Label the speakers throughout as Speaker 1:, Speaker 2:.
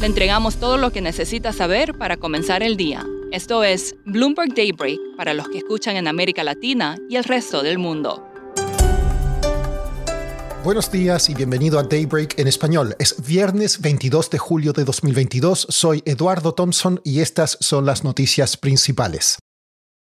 Speaker 1: Le entregamos todo lo que necesita saber para comenzar el día. Esto es Bloomberg Daybreak para los que escuchan en América Latina y el resto del mundo.
Speaker 2: Buenos días y bienvenido a Daybreak en español. Es viernes 22 de julio de 2022. Soy Eduardo Thompson y estas son las noticias principales.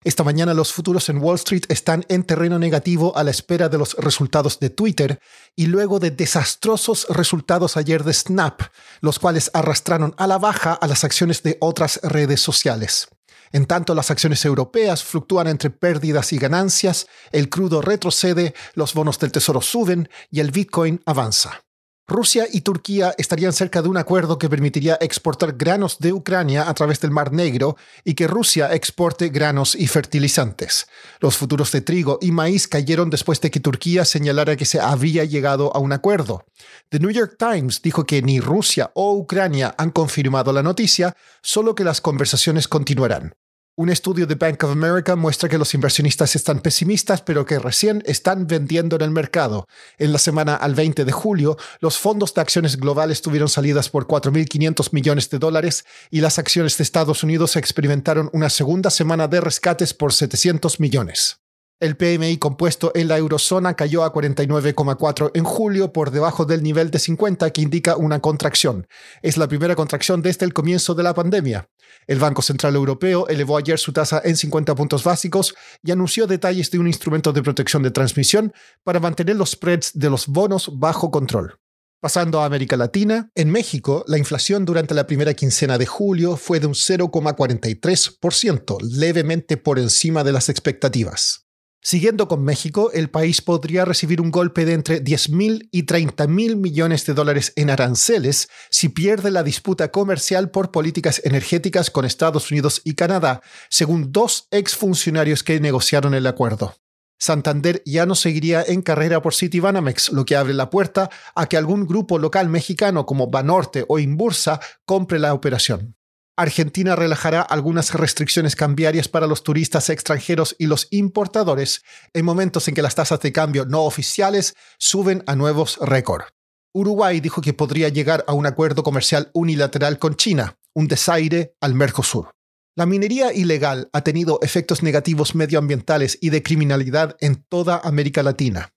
Speaker 2: Esta mañana los futuros en Wall Street están en terreno negativo a la espera de los resultados de Twitter y luego de desastrosos resultados ayer de Snap, los cuales arrastraron a la baja a las acciones de otras redes sociales. En tanto, las acciones europeas fluctúan entre pérdidas y ganancias, el crudo retrocede, los bonos del tesoro suben y el Bitcoin avanza. Rusia y Turquía estarían cerca de un acuerdo que permitiría exportar granos de Ucrania a través del Mar Negro y que Rusia exporte granos y fertilizantes. Los futuros de trigo y maíz cayeron después de que Turquía señalara que se había llegado a un acuerdo. The New York Times dijo que ni Rusia o Ucrania han confirmado la noticia, solo que las conversaciones continuarán. Un estudio de Bank of America muestra que los inversionistas están pesimistas, pero que recién están vendiendo en el mercado. En la semana al 20 de julio, los fondos de acciones globales tuvieron salidas por 4.500 millones de dólares y las acciones de Estados Unidos experimentaron una segunda semana de rescates por 700 millones. El PMI compuesto en la eurozona cayó a 49,4 en julio por debajo del nivel de 50 que indica una contracción. Es la primera contracción desde el comienzo de la pandemia. El Banco Central Europeo elevó ayer su tasa en 50 puntos básicos y anunció detalles de un instrumento de protección de transmisión para mantener los spreads de los bonos bajo control. Pasando a América Latina, en México, la inflación durante la primera quincena de julio fue de un 0,43%, levemente por encima de las expectativas. Siguiendo con México, el país podría recibir un golpe de entre 10.000 y 30.000 millones de dólares en aranceles si pierde la disputa comercial por políticas energéticas con Estados Unidos y Canadá, según dos exfuncionarios que negociaron el acuerdo. Santander ya no seguiría en carrera por Citibanamex, lo que abre la puerta a que algún grupo local mexicano como Banorte o Imbursa compre la operación. Argentina relajará algunas restricciones cambiarias para los turistas extranjeros y los importadores en momentos en que las tasas de cambio no oficiales suben a nuevos récord. Uruguay dijo que podría llegar a un acuerdo comercial unilateral con China, un desaire al Mercosur. La minería ilegal ha tenido efectos negativos medioambientales y de criminalidad en toda América Latina.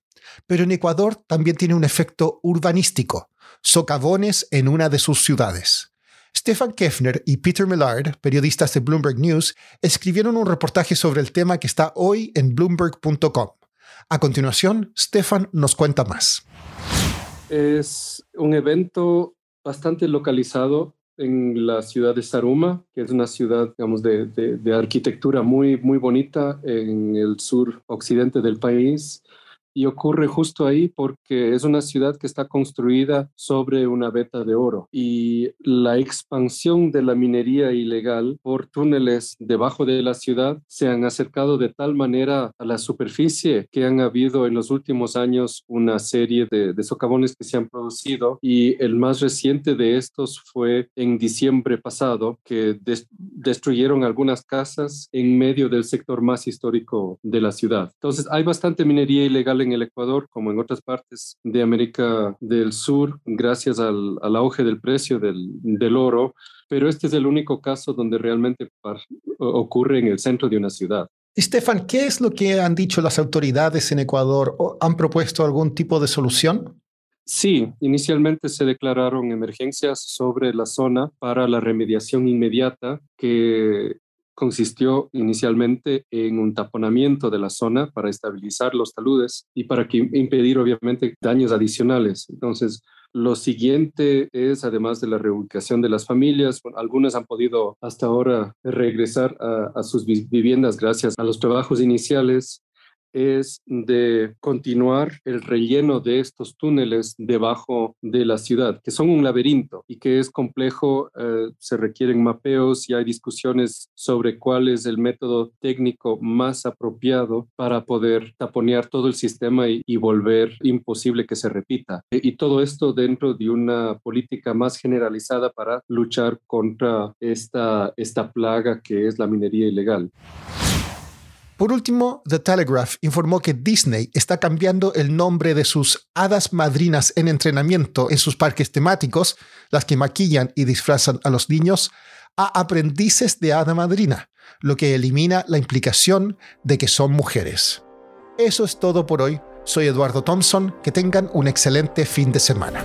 Speaker 2: Pero en Ecuador también tiene un efecto urbanístico, socavones en una de sus ciudades. Stefan Kefner y Peter Millard, periodistas de Bloomberg News, escribieron un reportaje sobre el tema que está hoy en bloomberg.com. A continuación, Stefan nos cuenta más.
Speaker 3: Es un evento bastante localizado en la ciudad de Saruma, que es una ciudad, digamos, de, de arquitectura muy, muy bonita en el sur occidente del país y ocurre justo ahí porque es una ciudad que está construida sobre una veta de oro. Y la expansión de la minería ilegal por túneles debajo de la ciudad se han acercado de tal manera a la superficie que han habido en los últimos años una serie de, socavones que se han producido. Y el más reciente de estos fue en diciembre pasado que destruyeron algunas casas en medio del sector más histórico de la ciudad. Entonces hay bastante minería ilegal en el Ecuador como en otras partes de América del Sur gracias al, auge del precio del, del, oro, pero este es el único caso donde realmente ocurre en el centro de una ciudad.
Speaker 2: Estefan, ¿qué es lo que han dicho las autoridades en Ecuador? ¿Han propuesto algún tipo de solución?
Speaker 3: Sí, inicialmente se declararon emergencias sobre la zona para la remediación inmediata que consistió inicialmente en un taponamiento de la zona para estabilizar los taludes y para impedir obviamente daños adicionales. Entonces, lo siguiente es, además de la reubicación de las familias, algunas han podido hasta ahora regresar a, sus viviendas gracias a los trabajos iniciales es de continuar el relleno de estos túneles debajo de la ciudad, que son un laberinto y que es complejo, eh, se requieren mapeos y hay discusiones sobre cuál es el método técnico más apropiado para poder taponear todo el sistema y, y volver imposible que se repita. Y todo esto dentro de una política más generalizada para luchar contra esta, esta plaga que es la minería ilegal.
Speaker 2: Por último, The Telegraph informó que Disney está cambiando el nombre de sus hadas madrinas en entrenamiento en sus parques temáticos, las que maquillan y disfrazan a los niños, a aprendices de hada madrina, lo que elimina la implicación de que son mujeres. Eso es todo por hoy. Soy Eduardo Thompson. Que tengan un excelente fin de semana.